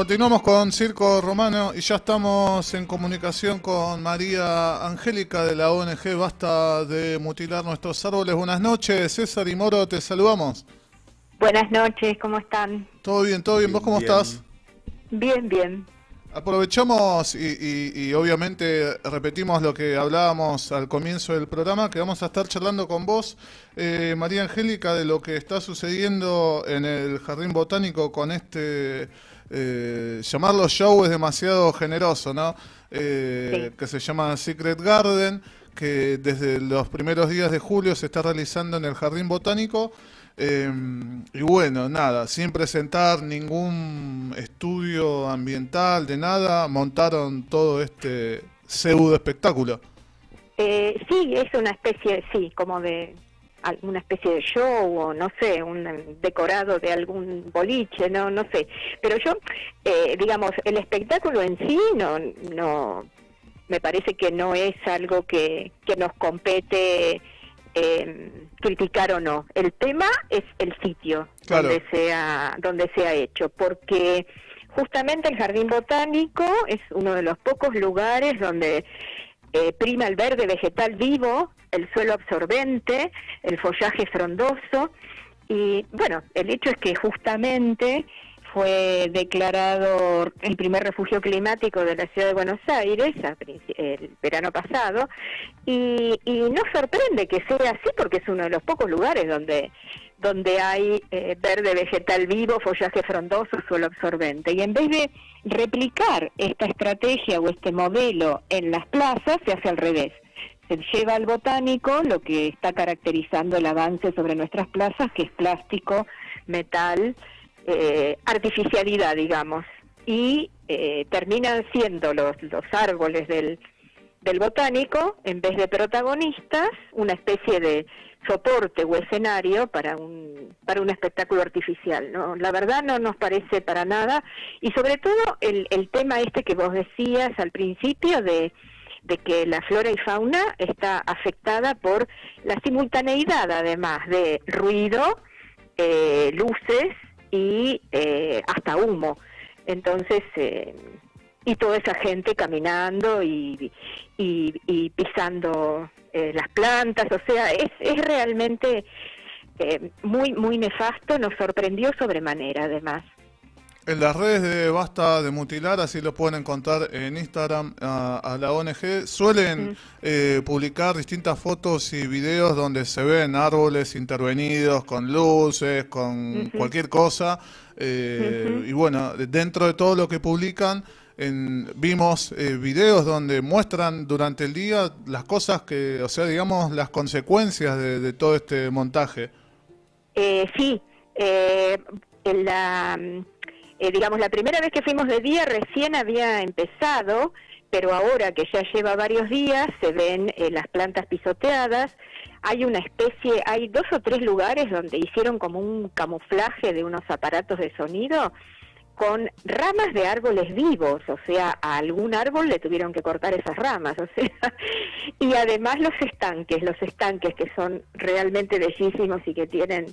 Continuamos con Circo Romano y ya estamos en comunicación con María Angélica de la ONG Basta de Mutilar Nuestros Árboles. Buenas noches, César y Moro, te saludamos. Buenas noches, ¿cómo están? Todo bien, todo bien. ¿Vos cómo estás? Bien, bien. Aprovechamos y, obviamente repetimos lo que hablábamos al comienzo del programa, que vamos a estar charlando con vos, eh, María Angélica, de lo que está sucediendo en el Jardín Botánico con este, eh, llamarlo show es demasiado generoso, ¿no? Eh, que se llama Secret Garden, que desde los primeros días de julio se está realizando en el Jardín Botánico Em, y bueno, nada, sin presentar ningún estudio ambiental de nada, montaron todo este pseudo espectáculo. Eh, sí, es una especie, sí, como de alguna especie de show o no sé, un decorado de algún boliche, no, no sé. Pero yo, eh, digamos, el espectáculo en sí no, no, me parece que no es algo que, que nos compete eh, criticar o no. El tema es el sitio donde se ha, donde se ha hecho, porque justamente el jardín botánico es uno de los pocos lugares donde eh, prima el verde vegetal vivo, el suelo absorbente, el follaje frondoso y bueno, el hecho es que justamente fue declarado el primer refugio climático de la ciudad de Buenos Aires el verano pasado y, no sorprende que sea así porque es uno de los pocos lugares donde donde hay eh, verde vegetal vivo, follaje frondoso, suelo absorbente. Y en vez de replicar esta estrategia o este modelo en las plazas, se hace al revés. Se lleva al botánico lo que está caracterizando el avance sobre nuestras plazas, que es plástico, metal, eh, artificialidad, digamos, y eh, terminan siendo los, los árboles del, del botánico, en vez de protagonistas, una especie de soporte o escenario para un, para un espectáculo artificial. ¿no? La verdad no nos parece para nada, y sobre todo el, el tema este que vos decías al principio de, de que la flora y fauna está afectada por la simultaneidad, además de ruido, eh, luces, y eh, hasta humo. Entonces, eh, y toda esa gente caminando y, y, pisando eh, las plantas, o sea, es, es realmente muy, muy nefasto, nos sorprendió sobremanera además. En las redes de Basta de Mutilar, así lo pueden encontrar en Instagram a, la ONG, suelen eh, publicar distintas fotos y videos donde se ven árboles intervenidos con luces, con cualquier cosa. Eh, y bueno, dentro de todo lo que publican, vimos eh, videos donde muestran durante el día las cosas que, o sea, digamos, las consecuencias de, de todo este montaje. sí, en la eh, digamos, la primera vez que fuimos de día recién había empezado, pero ahora que ya lleva varios días se ven eh, las plantas pisoteadas. Hay una especie, hay dos o tres lugares donde hicieron como un camuflaje de unos aparatos de sonido con ramas de árboles vivos, o sea, a algún árbol le tuvieron que cortar esas ramas, o sea, y además los estanques, los estanques que son realmente bellísimos y que tienen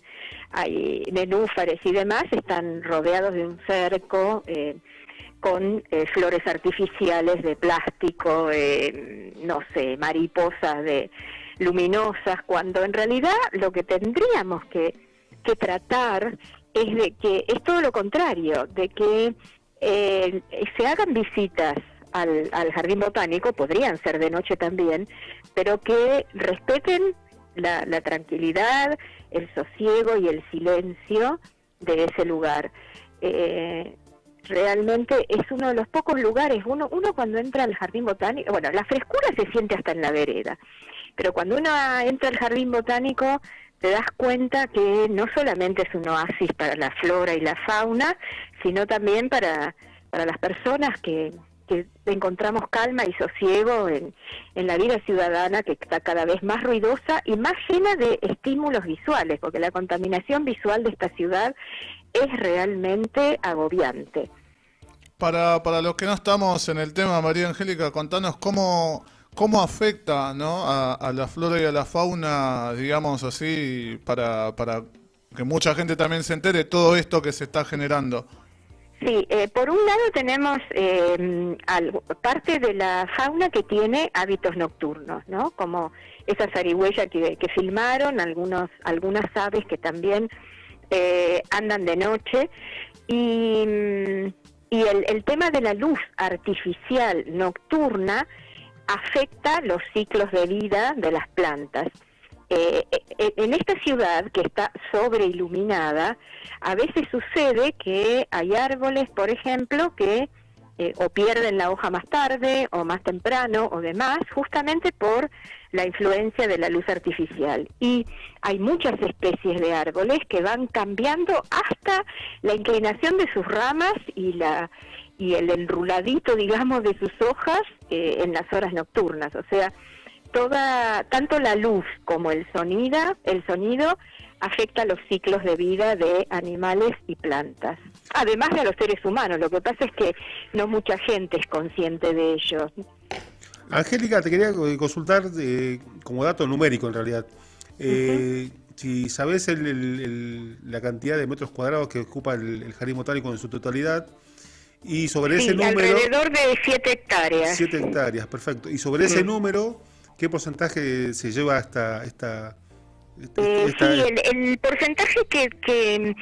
hay nenúfares y demás, están rodeados de un cerco eh, con eh, flores artificiales de plástico, eh, no sé, mariposas de luminosas, cuando en realidad lo que tendríamos que, que tratar es de que es todo lo contrario, de que eh, se hagan visitas al, jardín botánico, podrían ser de noche también, pero que respeten la, tranquilidad, el sosiego y el silencio de ese lugar. Eh, realmente es uno de los pocos lugares, uno, uno cuando entra al jardín botánico, bueno, la frescura se siente hasta en la vereda, pero cuando uno entra al jardín botánico te das cuenta que no solamente es un oasis para la flora y la fauna, sino también para, para las personas que, que encontramos calma y sosiego en, en la vida ciudadana que está cada vez más ruidosa y más llena de estímulos visuales, porque la contaminación visual de esta ciudad es realmente agobiante. Para, para los que no estamos en el tema, María Angélica, contanos cómo ¿Cómo afecta ¿no? a, la flora y a la fauna, digamos así, para, para que mucha gente también se entere todo esto que se está generando? Sí, eh, por un lado tenemos eh, parte de la fauna que tiene hábitos nocturnos, ¿no? Como esa zarigüeya que, filmaron, algunos, algunas aves que también eh, andan de noche y, y el tema de la luz artificial nocturna afecta los ciclos de vida de las plantas. Eh, eh, en esta ciudad que está sobreiluminada, a veces sucede que hay árboles, por ejemplo, que eh, o pierden la hoja más tarde o más temprano o demás, justamente por la influencia de la luz artificial. Y hay muchas especies de árboles que van cambiando hasta la inclinación de sus ramas y la y el enruladito, digamos, de sus hojas en las horas nocturnas. O sea, toda tanto la luz como el sonido, el sonido afecta los ciclos de vida de animales y plantas. Además de a los seres humanos, lo que pasa es que no mucha gente es consciente de ello. Angélica, te quería consultar eh, como dato numérico en realidad. Eh, si sabes la cantidad de metros cuadrados que ocupa el, jardín botánico en su totalidad, y sobre ese número... alrededor de 7 hectáreas. 7 hectáreas, perfecto. Y sobre ese número, ¿Qué porcentaje se lleva hasta esta... Este, eh, sí, el, porcentaje que,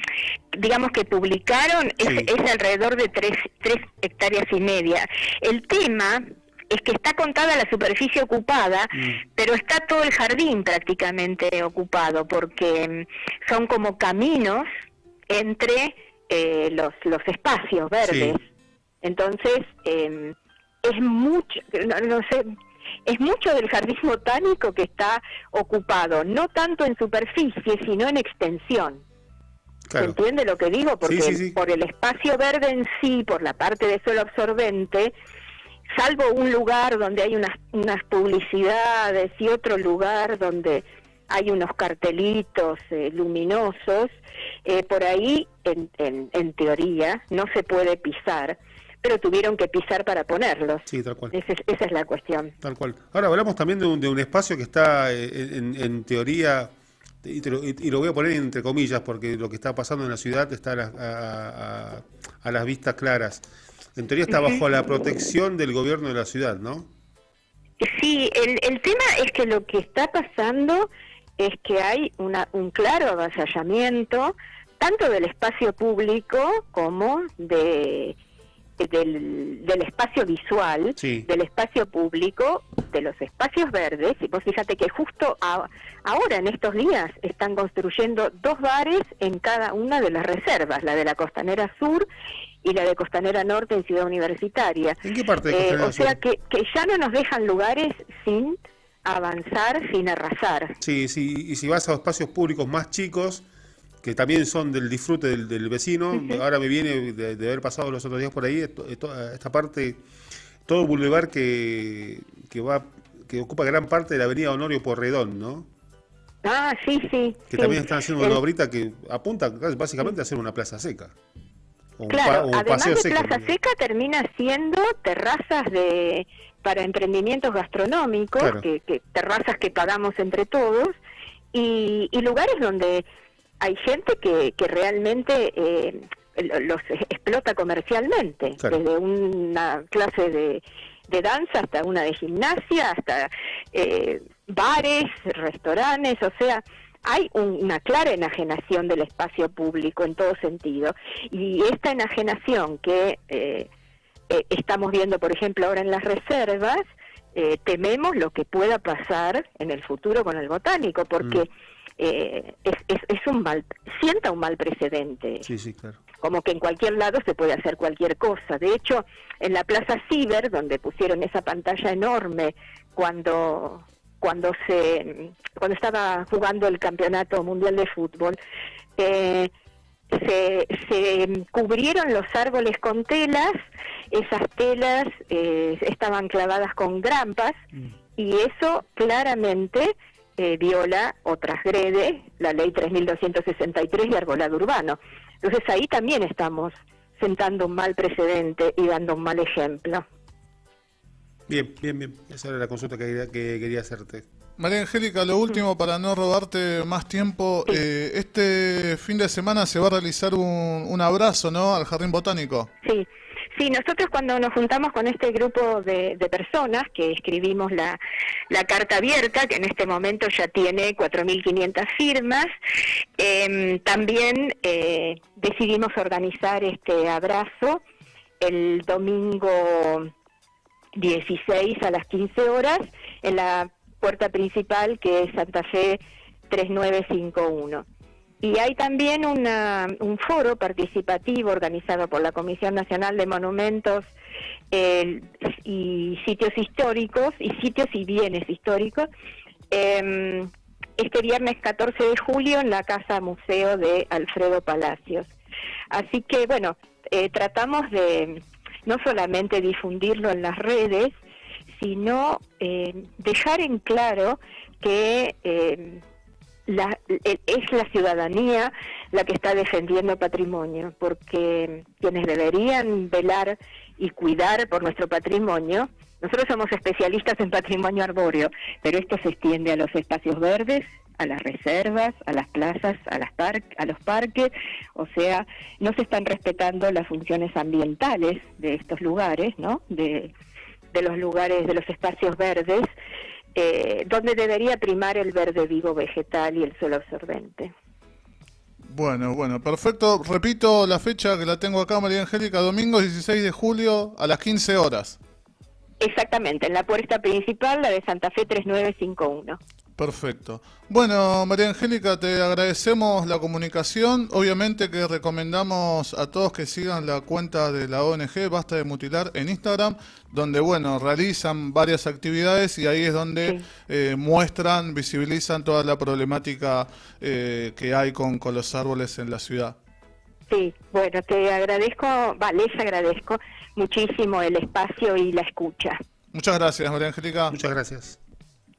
digamos que publicaron es, alrededor de 3, hectáreas y media. El tema es que está contada la superficie ocupada, mm. pero está todo el jardín prácticamente ocupado, porque mm, son como caminos entre eh, los, los espacios verdes. Entonces, em, es mucho, no, sé, es mucho del jardín botánico que está ocupado, no tanto en superficie, sino en extensión. ¿Se entiende lo que digo? Porque por el espacio verde en sí, por la parte de suelo absorbente, salvo un lugar donde hay unas, unas publicidades y otro lugar donde hay unos cartelitos eh, luminosos, eh, por ahí, en, en, en teoría, no se puede pisar pero tuvieron que pisar para ponerlos. Sí, tal cual. esa es la cuestión. Tal cual. Ahora hablamos también de un, de un espacio que está eh, en, teoría, y, lo, voy a poner entre comillas, porque lo que está pasando en la ciudad está a, las vistas claras. En teoría está bajo la protección del gobierno de la ciudad, ¿no? Sí, el, el tema es que lo que está pasando es que hay una, un claro avasallamiento tanto del espacio público como de del, del espacio visual, del espacio público, de los espacios verdes, y vos fíjate que justo ahora en estos días están construyendo dos bares en cada una de las reservas, la de la Costanera Sur y la de Costanera Norte en Ciudad Universitaria. ¿En qué parte de eh, O sea que, que ya no nos dejan lugares sin avanzar, sin arrasar. Sí, sí, y si vas a espacios públicos más chicos, que también son del disfrute del, vecino. Ahora me viene de, haber pasado los otros días por ahí, esta parte, todo el bulevar que, que, va, que ocupa gran parte de la avenida Honorio Porredón, ¿no? Ah, sí, sí. Que también están haciendo una obrita que apunta básicamente a hacer una plaza seca. Claro, además de plaza seca termina siendo terrazas de para emprendimientos gastronómicos, que, terrazas que pagamos entre todos, y, y lugares donde hay gente que, que realmente eh, los explota comercialmente, desde una clase de, de, danza hasta una de gimnasia, hasta eh, bares, restaurantes, o sea, hay una clara enajenación del espacio público en todo sentido. Y esta enajenación que eh, estamos viendo, por ejemplo, ahora en las reservas, tememos lo que pueda pasar en el futuro con el botánico, porque... Mm eh, es, es, un mal, sienta un mal precedente. Sí, sí, claro. Como que en cualquier lado se puede hacer cualquier cosa. De hecho, en la Plaza Ciber, donde pusieron esa pantalla enorme cuando cuando se cuando estaba jugando el campeonato mundial de fútbol, eh, se, se cubrieron los árboles con telas, esas telas eh, estaban clavadas con grampas mm. y eso claramente eh, viola o transgrede la ley 3263 de arbolado urbano. Entonces ahí también estamos sentando un mal precedente y dando un mal ejemplo. Bien, bien, bien. Esa era la consulta que quería, que quería hacerte. María Angélica, lo último para no robarte más tiempo, eh, este fin de semana se va a realizar un, un abrazo, ¿no? Al Jardín Botánico. Sí, Sí, nosotros cuando nos juntamos con este grupo de, personas que escribimos la, carta abierta, que en este momento ya tiene 4.500 firmas, em, también eh, decidimos organizar este abrazo el domingo 16 a las 15 horas en la puerta principal que es Santa Fe 3951. Y hay también un foro participativo organizado por la Comisión Nacional de Monumentos y Sitios Históricos y Sitios y Bienes Históricos em, este viernes 14 de julio en la Casa Museo de Alfredo Palacios. Así que, bueno, eh, tratamos de no solamente difundirlo en las redes, sino eh, dejar en claro que eh, la, es la ciudadanía la que está defendiendo patrimonio, porque quienes deberían velar y cuidar por nuestro patrimonio, nosotros somos especialistas en patrimonio arbóreo, pero esto se extiende a los espacios verdes, a las reservas, a las plazas, a, las a los parques, o sea, no se están respetando las funciones ambientales de estos lugares, ¿no? De, de los lugares, de los espacios verdes, eh, donde debería primar el verde vivo vegetal y el suelo absorbente. Bueno, bueno, perfecto. Repito la fecha que la tengo acá, María Angélica, domingo 16 de julio a las 15 horas. Exactamente, en la puerta principal, la de Santa Fe 3951. Perfecto. Bueno, María Angélica, te agradecemos la comunicación. Obviamente que recomendamos a todos que sigan la cuenta de la ONG Basta de Mutilar en Instagram, donde, bueno, realizan varias actividades y ahí es donde eh, muestran, visibilizan toda la problemática eh, que hay con, con los árboles en la ciudad. Sí, bueno, te agradezco, vale, les agradezco muchísimo el espacio y la escucha. Muchas gracias, María Angélica. Muchas gracias.